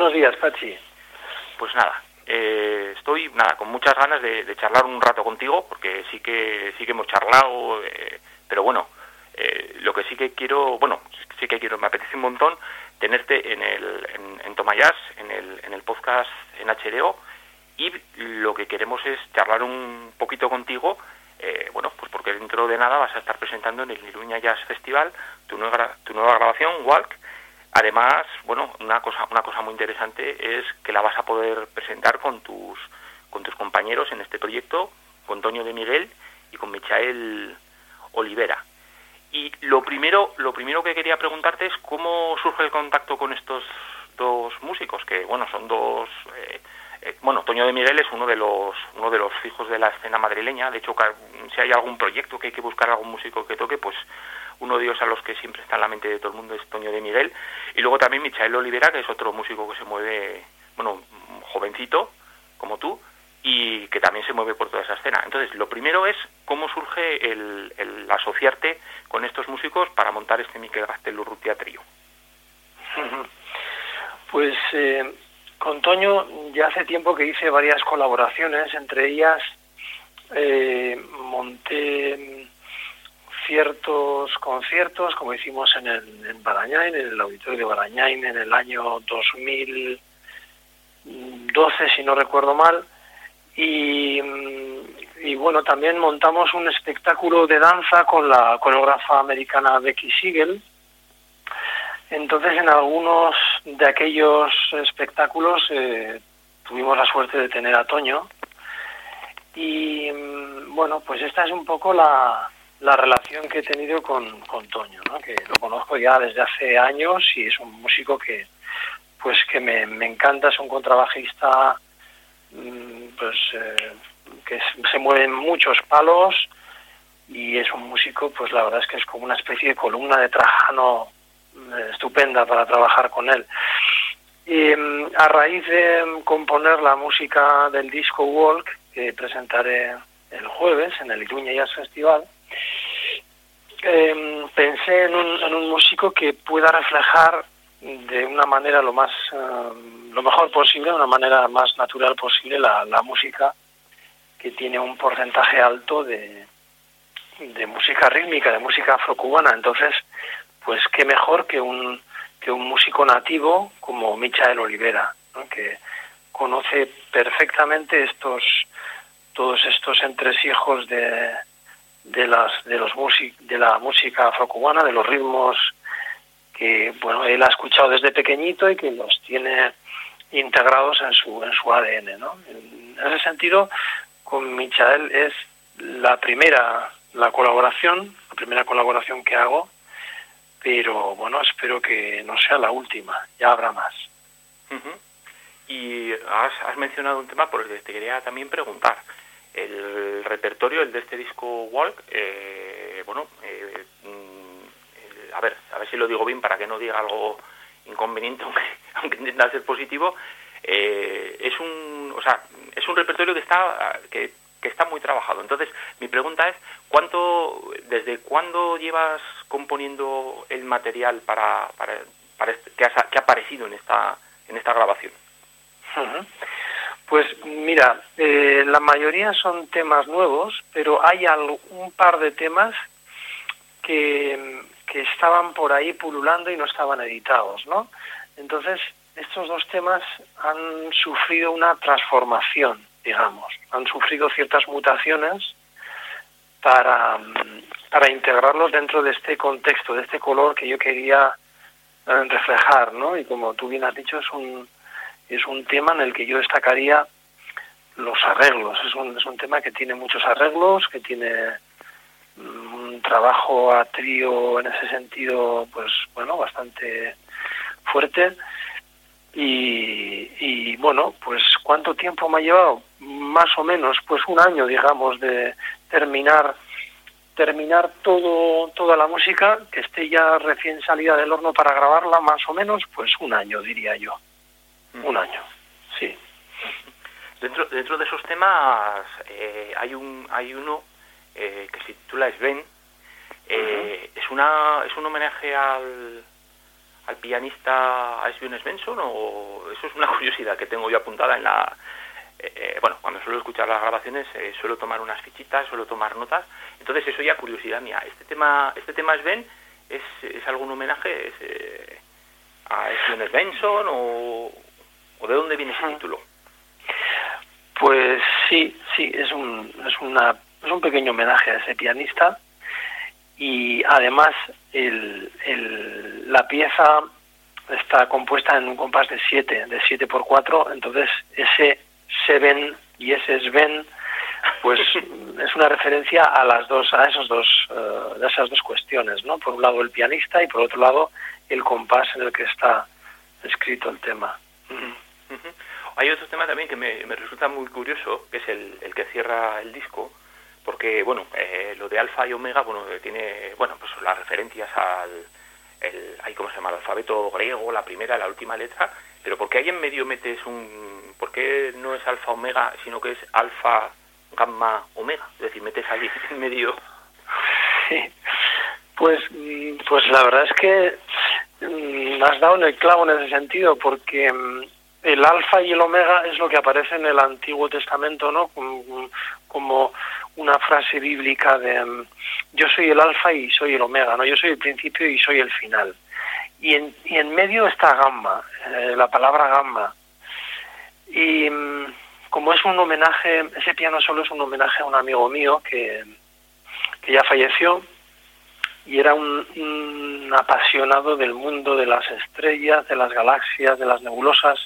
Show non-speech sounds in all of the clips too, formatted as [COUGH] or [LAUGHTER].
Buenos días, Pachi. Pues nada, eh, estoy nada con muchas ganas de, charlar un rato contigo, porque sí que sí que hemos charlado, eh, pero bueno, eh, lo que sí que quiero, bueno, sí que quiero, me apetece un montón tenerte en el en, en Tomayas, en el en el podcast en HDO y lo que queremos es charlar un poquito contigo, eh, bueno, pues porque dentro de nada vas a estar presentando en el Iruña Jazz Festival tu nueva tu nueva grabación Walk Además, bueno, una cosa, una cosa muy interesante es que la vas a poder presentar con tus, con tus compañeros en este proyecto, con Toño de Miguel y con Michael Olivera. Y lo primero, lo primero que quería preguntarte es cómo surge el contacto con estos dos músicos, que bueno, son dos eh, eh, bueno, Toño de Miguel es uno de los uno de los fijos de la escena madrileña. De hecho, si hay algún proyecto que hay que buscar algún músico que toque, pues uno de ellos a los que siempre está en la mente de todo el mundo es Toño de Miguel. Y luego también Michael Olivera, que es otro músico que se mueve, bueno, jovencito, como tú, y que también se mueve por toda esa escena. Entonces, lo primero es cómo surge el, asociarte con estos músicos para montar este Miquel Gastelurrutia Trío. [LAUGHS] Pues eh, con Toño ya hace tiempo que hice varias colaboraciones, entre ellas eh, monté ciertos conciertos, como hicimos en, el, en Barañain, en el auditorio de Barañain en el año 2012, si no recuerdo mal, y, y, bueno, también montamos un espectáculo de danza con la coreógrafa americana Becky Siegel. Entonces, en algunos de aquellos espectáculos eh, tuvimos la suerte de tener a Toño. Y mm, bueno, pues esta es un poco la, la relación que he tenido con, con Toño, ¿no? que lo conozco ya desde hace años y es un músico que pues que me, me encanta, es un contrabajista mm, pues eh, que se mueve en muchos palos y es un músico pues la verdad es que es como una especie de columna de Trajano eh, estupenda para trabajar con él. Y mm, a raíz de componer la música del disco Walk, que presentaré el jueves en el Iruña Jazz Festival, eh, pensé en un, músico que pueda reflejar de una manera lo más uh, lo mejor posible, de una manera más natural posible la, música que tiene un porcentaje alto de, de música rítmica, de música afrocubana. Entonces, pues qué mejor que un que un músico nativo como Michael Olivera, que conoce perfectamente estos todos estos entresijos de, de las de los music, de la música afrocubana, de los ritmos que bueno él ha escuchado desde pequeñito y que los tiene integrados en su en su ADN, ¿no? En ese sentido, con Michael es la primera la colaboración, la primera colaboración que hago, pero bueno espero que no sea la última, ya habrá más. Y has, has mencionado un tema por el que te quería también preguntar el repertorio, el de este disco Walk, eh, bueno, eh, mm, a ver, a ver si lo digo bien para que no diga algo inconveniente, [LAUGHS] aunque, aunque intenta ser positivo, eh, es un, o sea, es un repertorio que está, que, que está muy trabajado. Entonces, mi pregunta es, ¿cuánto, desde cuándo llevas componiendo el material para, para, para este, que, ha, aparecido en esta, en esta grabación? Uh. Pues mira, eh, la mayoría son temas nuevos, pero hay algo, un par de temas que, que estaban por ahí pululando y no estaban editados, ¿no? Entonces, estos dos temas han sufrido una transformación, digamos, han sufrido ciertas mutaciones para, para integrarlos dentro de este contexto, de este color que yo quería eh, reflejar, ¿no? Y como tú bien has dicho, es un es un tema en el que yo destacaría los arreglos. Es un, es un tema que tiene muchos arreglos, que tiene un trabajo a trío en ese sentido, pues bueno, bastante fuerte. Y, y bueno, pues ¿cuánto tiempo me ha llevado? Más o menos, pues un año, digamos, de terminar terminar todo toda la música que esté ya recién salida del horno para grabarla, más o menos, pues un año, diría yo. Un año, sí. Dentro, dentro de esos temas eh, hay un hay uno eh, que se titula Sven. Eh, uh -huh. es una es un homenaje al, al pianista a Sven Svensson o eso es una [LAUGHS] curiosidad que tengo yo apuntada en la eh, bueno cuando suelo escuchar las grabaciones eh, suelo tomar unas fichitas suelo tomar notas entonces eso ya curiosidad mía este tema este tema Sven es, es algún homenaje es, eh, a Sven Svensson o ¿O de dónde viene ese título? Pues sí, sí, es un, es una, es un pequeño homenaje a ese pianista y además el, el, la pieza está compuesta en un compás de 7, de 7 por 4, entonces ese Seven y ese Sven pues [LAUGHS] es una referencia a las dos a esos dos uh, esas dos cuestiones, ¿no? Por un lado el pianista y por otro lado el compás en el que está escrito el tema. Hay otro tema también que me, me resulta muy curioso, que es el, el que cierra el disco, porque, bueno, eh, lo de alfa y omega, bueno, eh, tiene, bueno, pues las referencias al, el, ahí, ¿cómo se llama? El alfabeto griego, la primera, la última letra, pero ¿por qué ahí en medio metes un, por qué no es alfa omega, sino que es alfa gamma omega? Es decir, metes ahí [LAUGHS] en medio... Sí. Pues, mm, pues la verdad es que mm, has dado en el clavo en ese sentido, porque mm, el alfa y el omega es lo que aparece en el Antiguo Testamento, ¿no? Como, una frase bíblica de mm, yo soy el alfa y soy el omega, ¿no? Yo soy el principio y soy el final. Y en, y en medio está gamma, eh, la palabra gamma. Y mm, como es un homenaje, ese piano solo es un homenaje a un amigo mío que, que ya falleció y era un, apasionado del mundo de las estrellas, de las galaxias, de las nebulosas.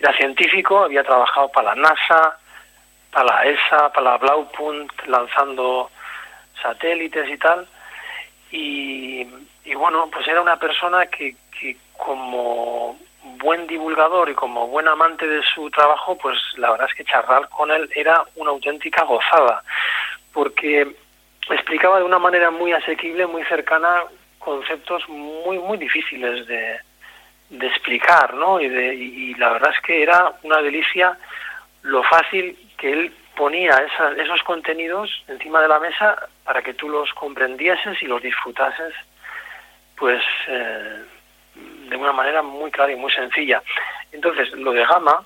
Era científico, había trabajado para la NASA, para la ESA, para la Blaupunkt, lanzando satélites y tal. Y, y bueno, pues era una persona que, que como buen divulgador y como buen amante de su trabajo, pues la verdad es que charlar con él era una auténtica gozada, porque explicaba de una manera muy asequible, muy cercana, conceptos muy, muy difíciles de, de explicar, ¿no? Y, de, y la verdad es que era una delicia lo fácil que él ponía esa, esos contenidos encima de la mesa para que tú los comprendieses y los disfrutases, pues eh, de una manera muy clara y muy sencilla. Entonces, lo de Gama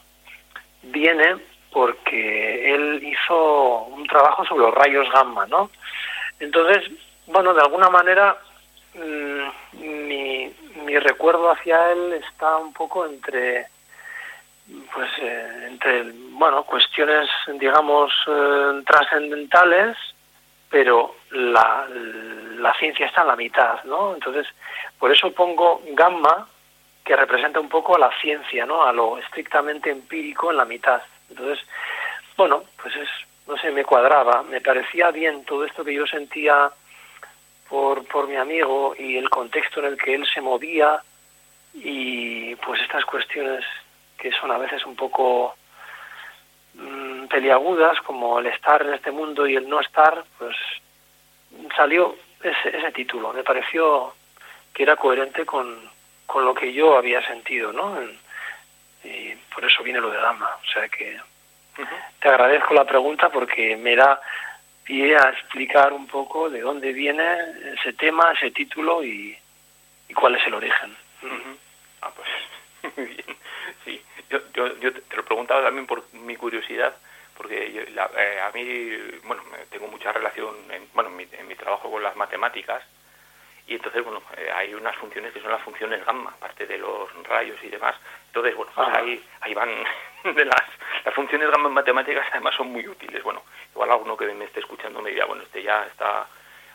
viene porque él hizo un trabajo sobre los rayos gamma, ¿no? Entonces, bueno, de alguna manera mmm, mi, mi recuerdo hacia él está un poco entre pues eh, entre bueno cuestiones digamos eh, trascendentales pero la, la ciencia está en la mitad no entonces por eso pongo gamma que representa un poco a la ciencia no a lo estrictamente empírico en la mitad. Entonces bueno pues es no sé me cuadraba me parecía bien todo esto que yo sentía por por mi amigo y el contexto en el que él se movía y pues estas cuestiones que son a veces un poco mmm, peliagudas, como el estar en este mundo y el no estar, pues salió ese, ese título. Me pareció que era coherente con, con lo que yo había sentido, ¿no? Y por eso viene lo de dama. O sea que te agradezco la pregunta porque me da pie a explicar un poco de dónde viene ese tema, ese título y, cuál es el origen. Uh. Ah, pues [LAUGHS] muy bien. Sí, yo, yo, yo te lo preguntaba también por mi curiosidad, porque yo, la, eh, a mí, bueno, tengo mucha relación, en, bueno, en mi, en mi trabajo con las matemáticas, y entonces, bueno, eh, hay unas funciones que son las funciones gamma, aparte de los rayos y demás. Entonces, bueno, pues ahí, ahí van [LAUGHS] de las, las funciones gamma en matemáticas, además son muy útiles. Bueno, igual alguno que me esté escuchando me dirá, bueno, este ya está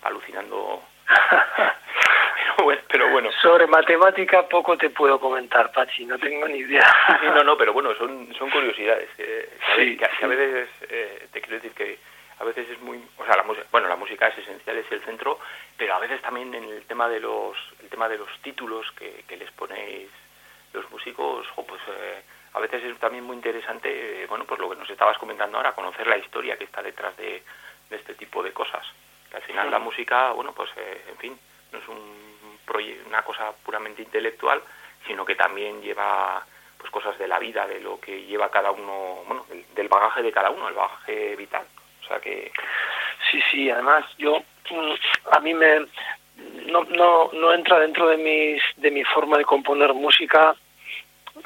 alucinando [LAUGHS] pero, bueno, pero bueno. Sobre matemática poco te puedo comentar, Pachi, no tengo ni idea. Sí, no, no, pero bueno, son, son curiosidades. Eh, sí, que, a, que a veces, eh, te quiero decir que a veces es muy, o sea, la música, bueno, la música es esencial, es el centro, pero a veces también en el tema de los, el tema de los títulos que, que les ponéis los músicos, o pues eh, a veces es también muy interesante, eh, bueno, pues lo que nos estabas comentando ahora, conocer la historia que está detrás de, de este tipo de cosas. Que al final sí. la música, bueno, pues eh, en fin, no es un una cosa puramente intelectual, sino que también lleva pues cosas de la vida, de lo que lleva cada uno, bueno, del bagaje de cada uno, el bagaje vital. O sea que sí, sí, además yo a mí me no no no entra dentro de mis de mi forma de componer música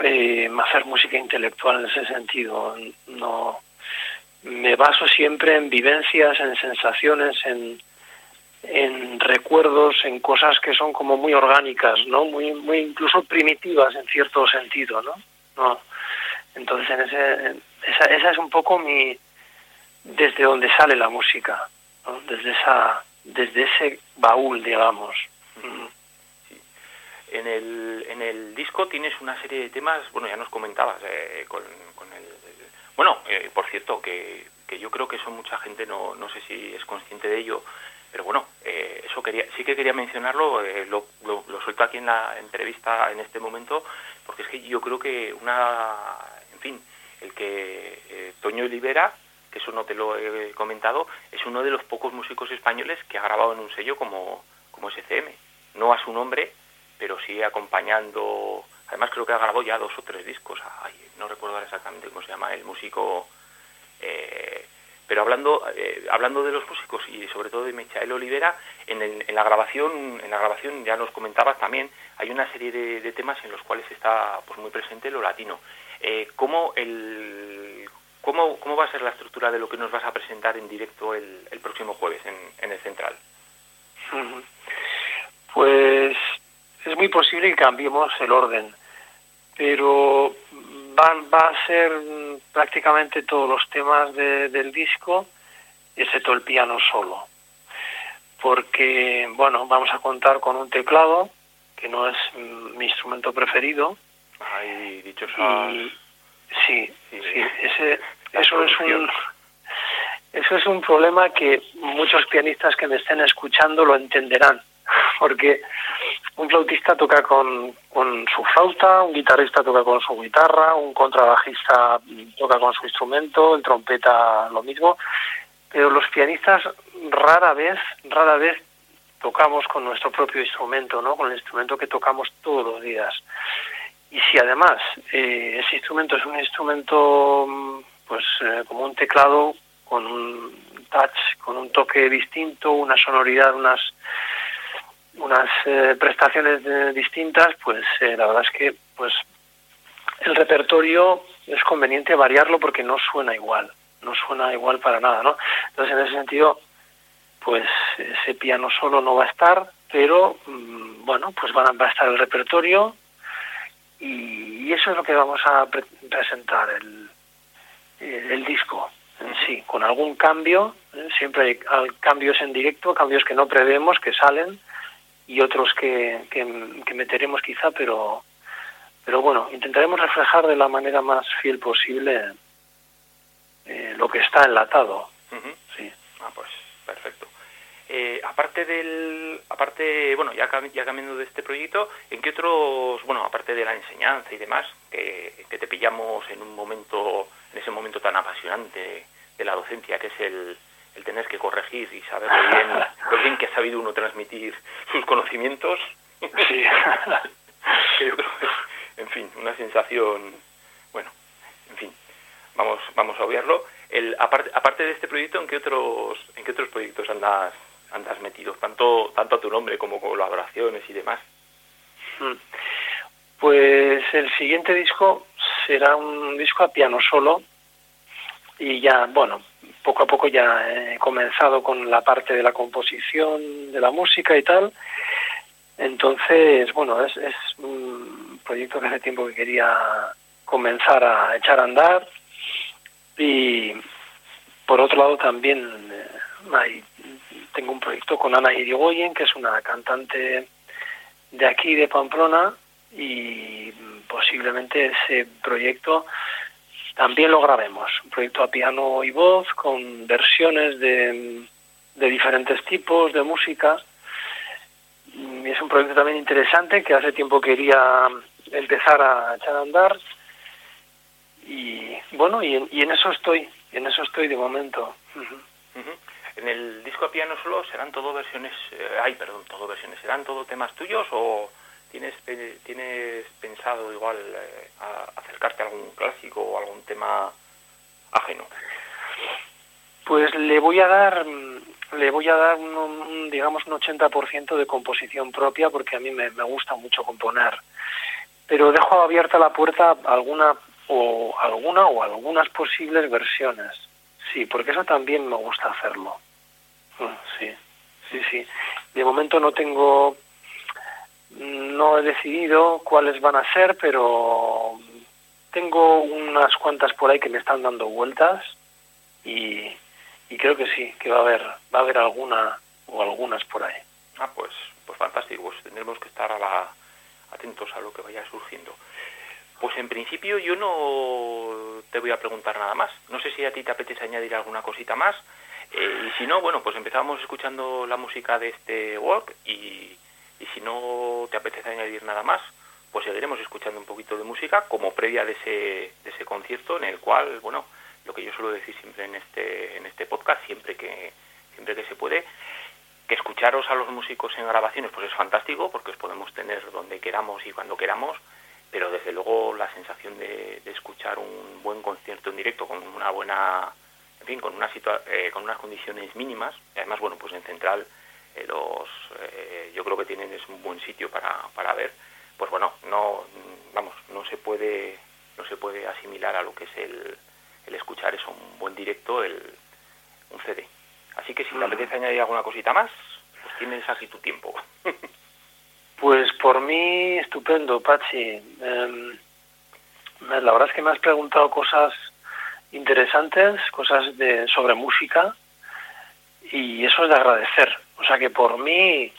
eh, hacer música intelectual en ese sentido, no me baso siempre en vivencias, en sensaciones, en en recuerdos, en cosas que son como muy orgánicas, ¿no? Muy, muy incluso primitivas en cierto sentido, ¿no? no. Entonces, en ese, esa, esa es un poco mi, desde donde sale la música, desde esa, desde ese baúl, digamos. En el, en el disco tienes una serie de temas, bueno, ya nos comentabas eh, con, el, bueno, eh, por cierto, que, que yo creo que eso mucha gente no, no sé si es consciente de ello, pero bueno, eh, eso quería, sí que quería mencionarlo, eh, lo, lo, lo, suelto aquí en la entrevista en este momento, porque es que yo creo que una, en fin, el que eh, Toño Olivera, que eso no te lo he comentado, es uno de los pocos músicos españoles que ha grabado en un sello como, como SCM. No a su nombre, pero sí acompañando. Además, creo que ha grabado ya dos o tres discos. No recuerdo ahora exactamente cómo se llama el músico. Eh, pero hablando eh, hablando de los músicos y sobre todo de Michael Olivera, en, el- en la grabación en la grabación ya nos comentabas también hay una serie de, temas en los cuales está pues muy presente lo latino. Eh, ¿cómo, el, cómo, ¿Cómo va a ser la estructura de lo que nos vas a presentar en directo el, el próximo jueves en, en el Central? Pues es muy posible que cambiemos el orden, pero van, va a ser prácticamente todos los temas de- del disco, excepto el piano solo. Porque, bueno, vamos a contar con un teclado, que no es mi instrumento preferido, Hay dichosas... y sí, Sí. ese, eso es un eso es un problema que muchos pianistas que me estén escuchando lo entenderán, [LAUGHS] porque un flautista toca con, con su flauta, un guitarrista toca con su guitarra, un contrabajista toca con su instrumento, el trompeta lo mismo, pero los pianistas rara vez, rara vez tocamos con nuestro propio instrumento, ¿no? Con el instrumento que tocamos todos los días. Y si además eh, ese instrumento es un instrumento, mm, pues eh, como un teclado con un touch, con un toque distinto, una sonoridad, unas unas eh, prestaciones eh, distintas, pues eh, la verdad es que pues el repertorio es conveniente variarlo porque no suena igual, no suena igual para nada, ¿no? Entonces en ese sentido, pues ese piano solo no va a estar, pero mm, bueno, pues van a, va a estar el repertorio y, y eso es lo que vamos a pre- presentar el, el, el disco en sí, con algún cambio, ¿eh? siempre hay cambios en directo, cambios que no prevemos, que salen y otros que, que, que meteremos quizá, pero pero bueno, intentaremos reflejar de la manera más fiel posible eh, lo que está enlatado, Ujú. sí. Ah, pues. Eh, aparte del, aparte, bueno, ya, cam- ya cambiando de este proyecto, ¿en qué otros, bueno, aparte de la enseñanza y demás, que, que te pillamos en un momento, en ese momento tan apasionante de la docencia, que es el, el tener que corregir y saber lo bien, [LAUGHS] lo bien que ha sabido uno transmitir sus conocimientos? Sí. [LAUGHS] que yo creo que es, en fin, una sensación, bueno, en fin, vamos, vamos a obviarlo. El, aparte, aparte de este proyecto, ¿en qué otros, en qué otros proyectos andas, andas metido? Tanto, tanto a tu nombre como colaboraciones y demás. Mm. Pues el siguiente disco será un disco a piano solo y ya, bueno, poco a poco ya he comenzado con la parte de la composición, de la música y tal. Entonces, bueno, es, es un proyecto que hace tiempo que quería comenzar a echar a andar y por otro lado también eh, hay- tengo un proyecto con Ana Irigoyen, que es una cantante de aquí de Pamplona y posiblemente ese proyecto también lo grabemos, un proyecto a piano y voz con versiones de, de diferentes tipos de música. Y es un proyecto también interesante que hace tiempo quería empezar a echar a andar y bueno, y en, y en eso estoy, en eso estoy de momento. Ujú. Ujú. En el disco a piano solo serán todo versiones, eh, ay, perdón, todo versiones, serán todo temas tuyos o tienes tienes pensado igual eh, acercarte a algún clásico o algún tema ajeno. Pues le voy a dar, mm, le voy a dar un, un, digamos un 80% de composición propia porque a mí me, me gusta mucho componer. Pero dejo abierta la puerta a alguna o alguna o algunas posibles versiones. Sí, porque eso también me gusta hacerlo. Mm, Sí, sí, sí. De momento no tengo, no he decidido cuáles van a ser, pero tengo unas cuantas por ahí que me están dando vueltas y, y creo que sí, que va a haber, va a haber alguna o algunas por ahí. Ah, pues, pues fantástico, pues tendremos que estar atentos a lo que vaya surgiendo. Pues en principio yo no te voy a preguntar nada más. No sé si a ti te apetece añadir alguna cosita más. Eh, y si no, bueno, pues empezamos escuchando la música de este walk y, y si no te apetece añadir nada más, pues seguiremos escuchando un poquito de música como previa de ese, de ese concierto en el cual, bueno, lo que yo suelo decir siempre en este, en este podcast, siempre que, siempre que se puede, que escucharos a los músicos en grabaciones pues es fantástico porque os podemos tener donde queramos y cuando queramos, pero desde luego la sensación de, escuchar un buen concierto en directo con una buena, en fin, con, una eh, con unas condiciones mínimas, y además, bueno, pues en Central eh, los, eh, yo creo que tienen es un buen sitio para, para ver, pues bueno, no, vamos, no se puede, no se puede asimilar a lo que es el, el escuchar eso, un buen directo, el, un CD. Así que si te apetece añadir alguna cosita más, pues tienes aquí tu tiempo. [LAUGHS] pues por mí, estupendo, Pachi. Em, la verdad es que me has preguntado cosas interesantes, cosas de, sobre música, y eso es de agradecer. O sea que por mí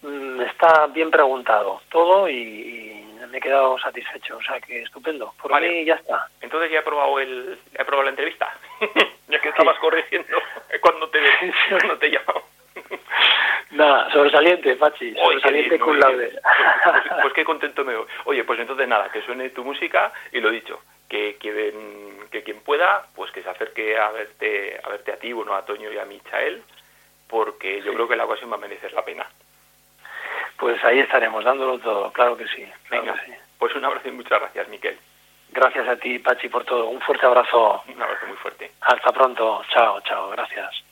mm, está bien preguntado todo y, me he quedado satisfecho. O sea que estupendo. Por mí ya está. Entonces ya he probado, el, he probado la entrevista. [LAUGHS] ya que estabas corrigiendo cuando te, [LAUGHS] cuando te he llamado. Nada, sobresaliente, Pachi, sobresaliente con la pues, pues, pues, qué contento me voy. Oye, pues entonces nada, que suene tu música y lo dicho, que quien, que quien pueda, pues que se acerque a verte a verte a ti, bueno, a Toño y a Michael, porque yo creo que la ocasión va a merecer la pena. Pues ahí estaremos, dándolo todo, claro que sí. Venga, pues un abrazo y muchas gracias, Miquel. Gracias a ti, Pachi, por todo. Un fuerte abrazo. Un abrazo muy fuerte. Hasta pronto. Chao, chao. Gracias.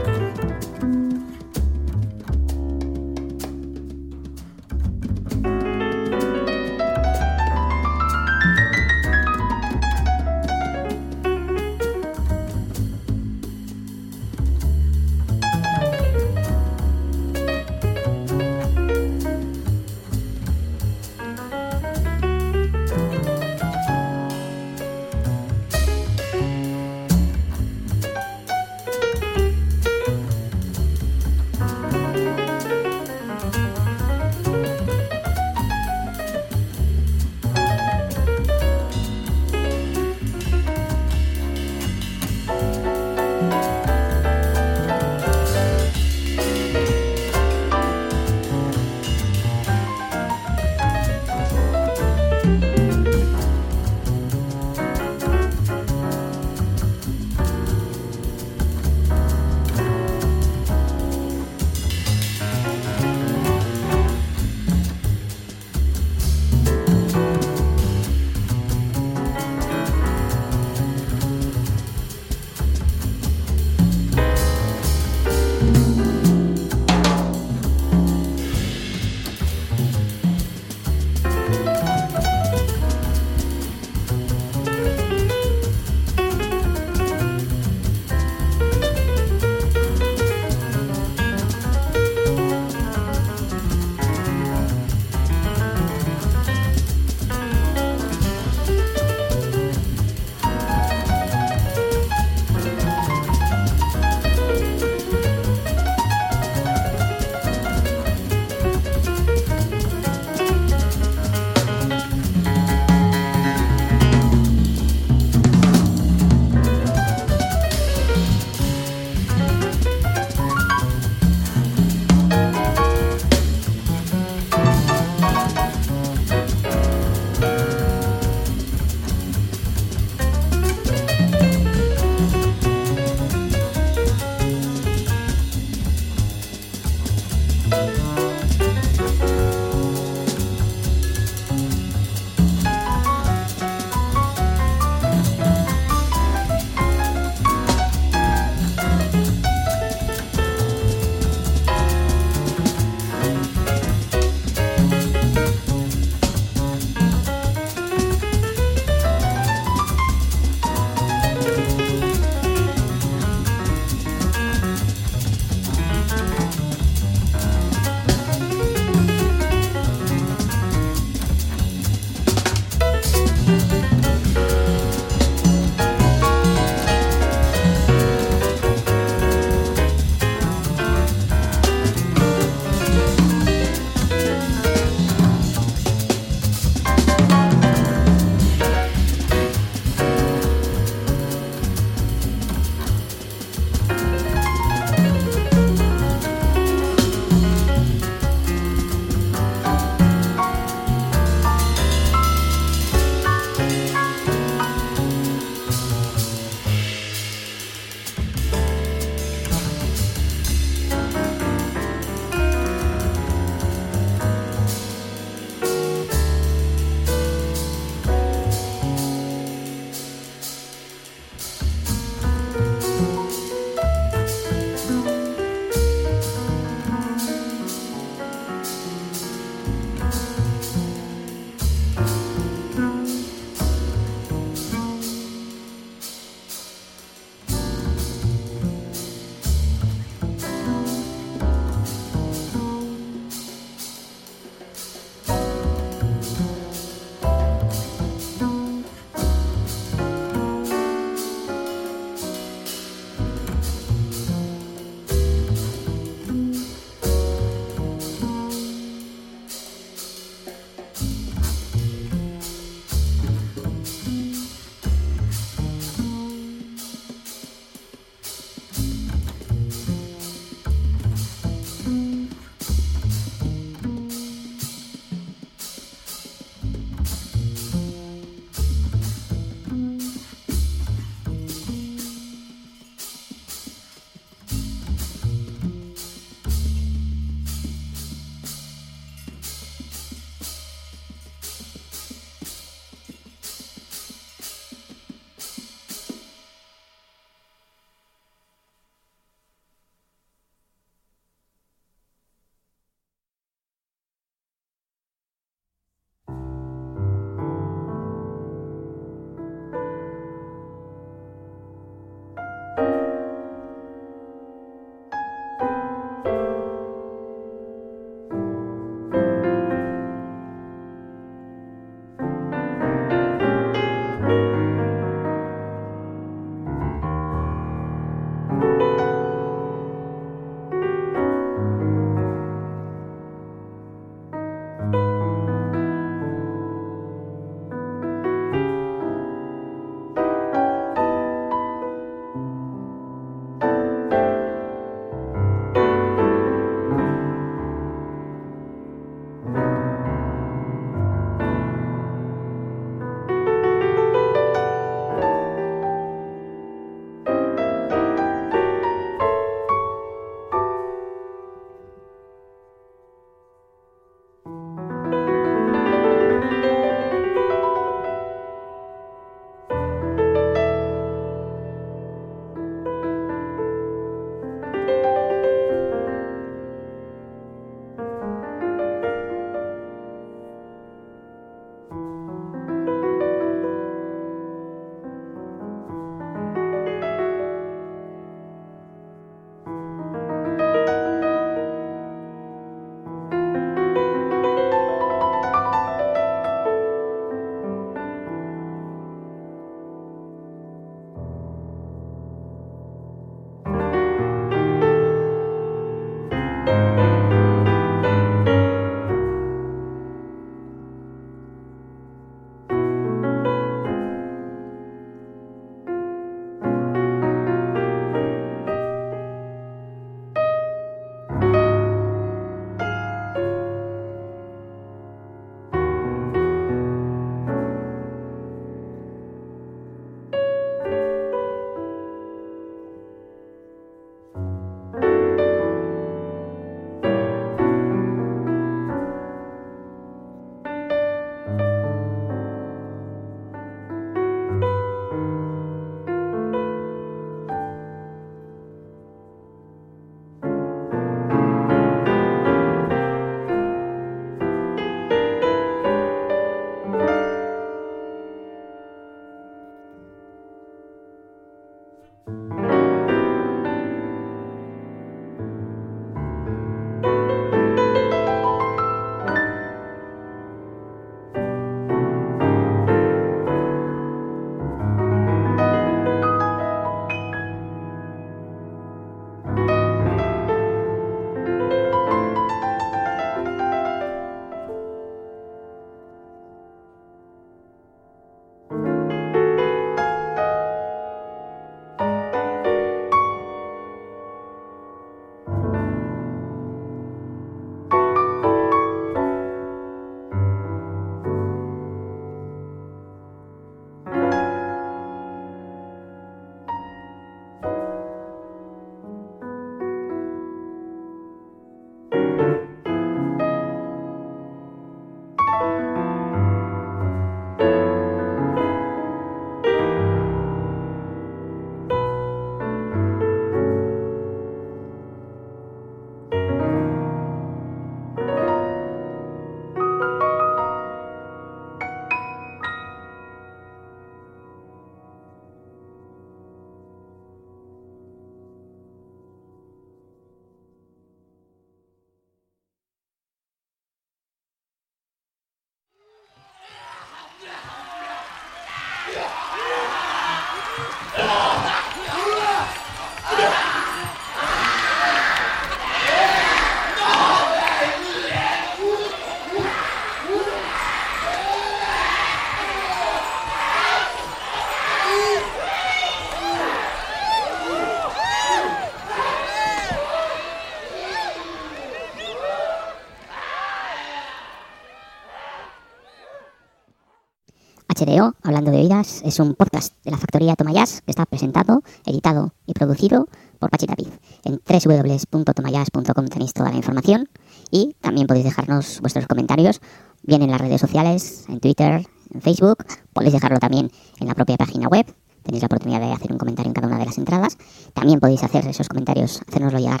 Es un podcast de la factoría Tomayas que está presentado, editado y producido por Pachi Tapiz. En www.tomayas.com tenéis toda la información y también podéis dejarnos vuestros comentarios, bien en las redes sociales, en Twitter, en Facebook, podéis dejarlo también en la propia página web. Tenéis la oportunidad de hacer un comentario en cada una de las entradas. También podéis hacer esos comentarios, hacérnoslo llegar